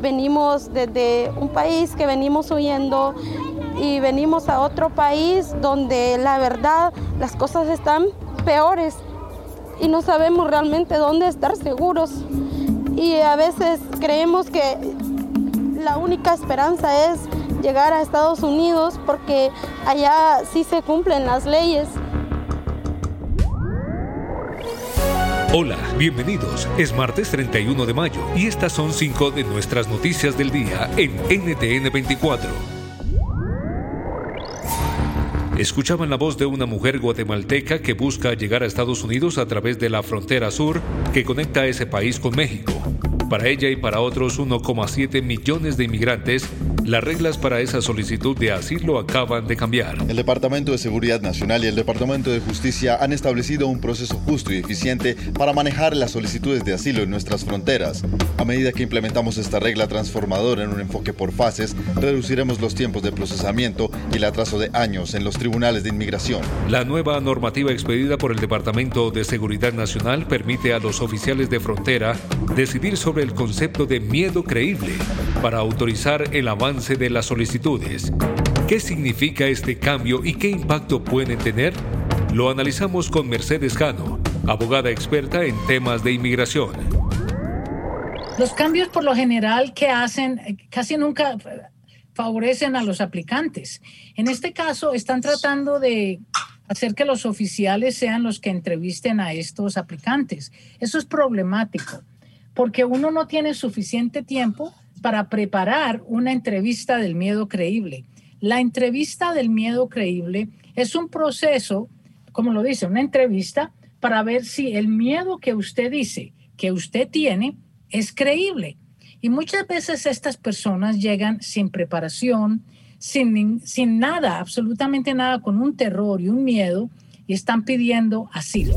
venimos desde un país que venimos huyendo y venimos a otro país donde la verdad las cosas están peores y no sabemos realmente dónde estar seguros. Y a veces creemos que la única esperanza es llegar a Estados Unidos porque allá sí se cumplen las leyes. Hola, bienvenidos. Es martes 31 de mayo y estas son cinco de nuestras noticias del día en NTN 24. Escuchaban la voz de una mujer guatemalteca que busca llegar a Estados Unidos a través de la frontera sur que conecta ese país con México. Para ella y para otros 1,7 millones de inmigrantes, las reglas para esa solicitud de asilo acaban de cambiar. El Departamento de Seguridad Nacional y el Departamento de Justicia han establecido un proceso justo y eficiente para manejar las solicitudes de asilo en nuestras fronteras. A medida que implementamos esta regla transformadora en un enfoque por fases, reduciremos los tiempos de procesamiento y el atraso de años en los tribunales de inmigración. La nueva normativa expedida por el Departamento de Seguridad Nacional permite a los oficiales de frontera decidir sobre el concepto de miedo creíble para autorizar el avance de las solicitudes. ¿Qué significa este cambio y qué impacto pueden tener? Lo analizamos con Mercedes Cano, abogada experta en temas de inmigración. Los cambios por lo general que hacen casi nunca favorecen a los aplicantes. En este caso están tratando de hacer que los oficiales sean los que entrevisten a estos aplicantes. Eso es problemático porque uno no tiene suficiente tiempo para preparar una entrevista del miedo creíble. La entrevista del miedo creíble es un proceso, como lo dice, una entrevista para ver si el miedo que usted dice que usted tiene es creíble. Y muchas veces estas personas llegan sin preparación, sin, sin nada, absolutamente nada, con un terror y un miedo y están pidiendo asilo.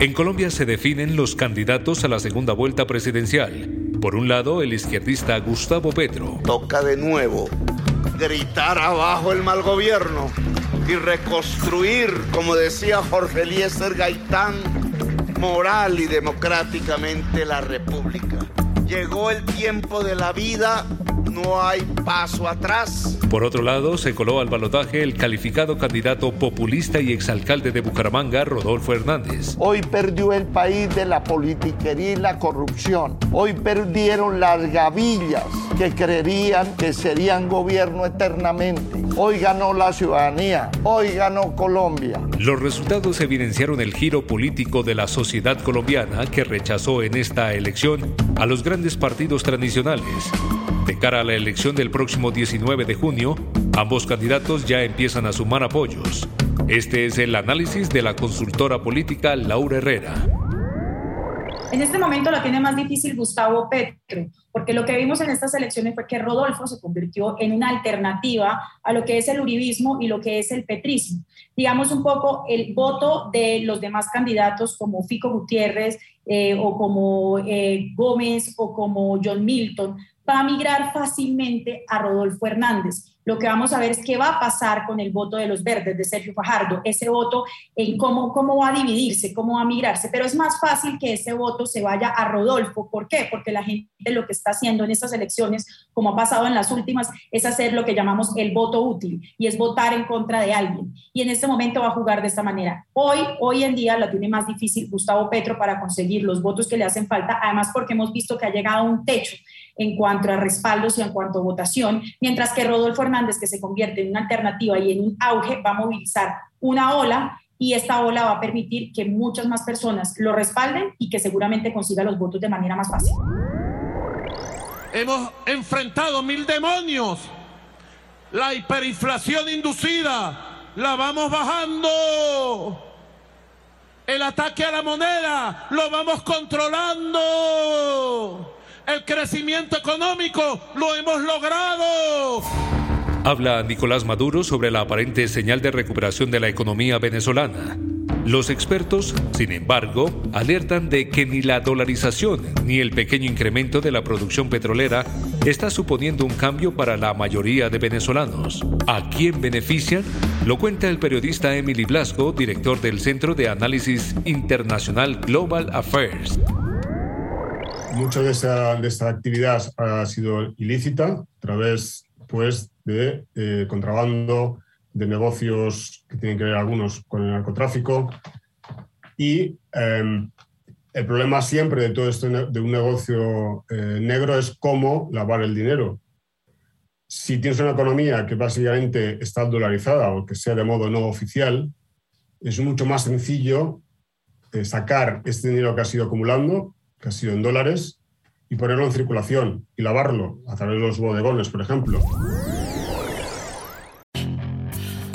En Colombia se definen los candidatos a la segunda vuelta presidencial. Por un lado, el izquierdista Gustavo Petro. Toca de nuevo gritar abajo el mal gobierno y reconstruir, como decía Jorge Eliezer Gaitán, moral y democráticamente la república. Llegó el tiempo de la vida no hay paso atrás. Por otro lado, se coló al balotaje el calificado candidato populista y exalcalde de Bucaramanga, Rodolfo Hernández. Hoy perdió el país de la politiquería y la corrupción. Hoy perdieron las gavillas que creerían que serían gobierno eternamente. Hoy ganó la ciudadanía. Hoy ganó Colombia. Los resultados evidenciaron el giro político de la sociedad colombiana que rechazó en esta elección a los grandes partidos tradicionales. De cara a la elección del próximo 19 de junio, ambos candidatos ya empiezan a sumar apoyos. Este es el análisis de la consultora política Laura Herrera. En este momento la tiene más difícil Gustavo Petro, porque lo que vimos en estas elecciones fue que Rodolfo se convirtió en una alternativa a lo que es el uribismo y lo que es el petrismo. Digamos un poco el voto de los demás candidatos como Fico Gutiérrez eh, o como eh, Gómez o como John Milton va a migrar fácilmente a Rodolfo Hernández. Lo que vamos a ver es qué va a pasar con el voto de los verdes de Sergio Fajardo, ese voto en cómo, cómo va a dividirse, cómo va a migrarse. Pero es más fácil que ese voto se vaya a Rodolfo. ¿Por qué? Porque la gente lo que está haciendo en estas elecciones, como ha pasado en las últimas, es hacer lo que llamamos el voto útil y es votar en contra de alguien. Y en este momento va a jugar de esta manera. Hoy, hoy en día lo tiene más difícil Gustavo Petro para conseguir los votos que le hacen falta, además porque hemos visto que ha llegado a un techo en cuanto a respaldos y en cuanto a votación, mientras que Rodolfo Hernández, que se convierte en una alternativa y en un auge, va a movilizar una ola y esta ola va a permitir que muchas más personas lo respalden y que seguramente consiga los votos de manera más fácil. Hemos enfrentado mil demonios. La hiperinflación inducida la vamos bajando. El ataque a la moneda lo vamos controlando. El crecimiento económico lo hemos logrado. Habla Nicolás Maduro sobre la aparente señal de recuperación de la economía venezolana. Los expertos, sin embargo, alertan de que ni la dolarización ni el pequeño incremento de la producción petrolera está suponiendo un cambio para la mayoría de venezolanos. ¿A quién benefician? Lo cuenta el periodista Emily Blasco, director del Centro de Análisis Internacional Global Affairs. Mucha de esta actividad ha sido ilícita a través pues, de eh, contrabando, de negocios que tienen que ver algunos con el narcotráfico. Y em, el problema siempre de todo esto de un negocio eh, negro es cómo lavar el dinero. Si tienes una economía que básicamente está dolarizada o que sea de modo no oficial, es mucho más sencillo eh, sacar este dinero que ha sido acumulando, que ha sido en dólares, y ponerlo en circulación y lavarlo a través de los bodegones, por ejemplo.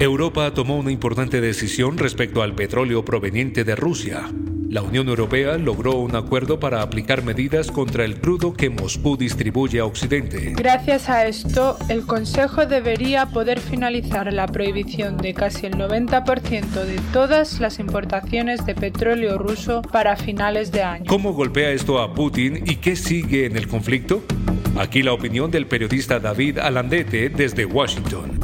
Europa tomó una importante decisión respecto al petróleo proveniente de Rusia. La Unión Europea logró un acuerdo para aplicar medidas contra el crudo que Moscú distribuye a Occidente. Gracias a esto, el Consejo debería poder finalizar la prohibición de casi el 90% de todas las importaciones de petróleo ruso para finales de año. ¿Cómo golpea esto a Putin y qué sigue en el conflicto? Aquí la opinión del periodista David Alandete desde Washington.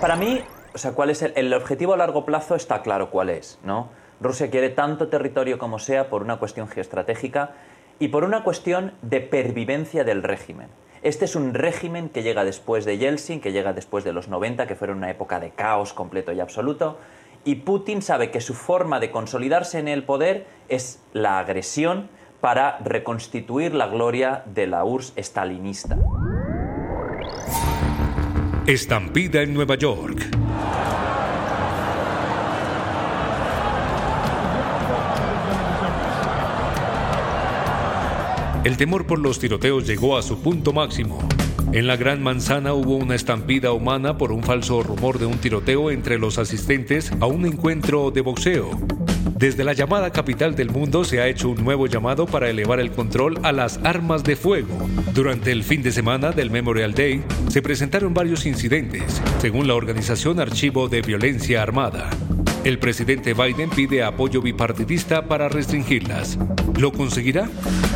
Para mí, o sea, ¿cuál es el, objetivo a largo plazo? Está claro cuál es, ¿no? Rusia quiere tanto territorio como sea por una cuestión geoestratégica y por una cuestión de pervivencia del régimen. Este es un régimen que llega después de Yeltsin, que llega después de los 90, que fueron una época de caos completo y absoluto, y Putin sabe que su forma de consolidarse en el poder es la agresión para reconstituir la gloria de la URSS estalinista. Estampida en Nueva York. El temor por los tiroteos llegó a su punto máximo. En la Gran Manzana hubo una estampida humana por un falso rumor de un tiroteo entre los asistentes a un encuentro de boxeo. Desde la llamada capital del mundo se ha hecho un nuevo llamado para elevar el control a las armas de fuego. Durante el fin de semana del Memorial Day se presentaron varios incidentes, según la organización Archivo de Violencia Armada. El presidente Biden pide apoyo bipartidista para restringirlas. ¿Lo conseguirá?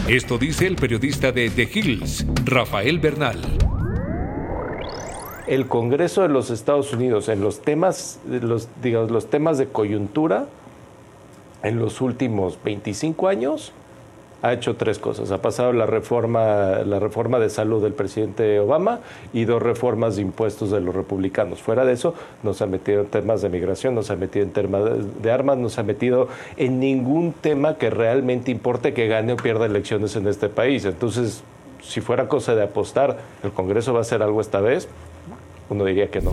Esto dice el periodista de The Hills, Rafael Bernal. El Congreso de los Estados Unidos en los temas, digamos, los temas de coyuntura en los últimos 25 años ha hecho tres cosas. Ha pasado la reforma, la reforma de salud del presidente Obama y dos reformas de impuestos de los republicanos. Fuera de eso, no se ha metido en temas de migración, no se ha metido en temas de armas, no se ha metido en ningún tema que realmente importe que gane o pierda elecciones en este país. Entonces, si fuera cosa de apostar, ¿el Congreso va a hacer algo esta vez? Uno diría que no.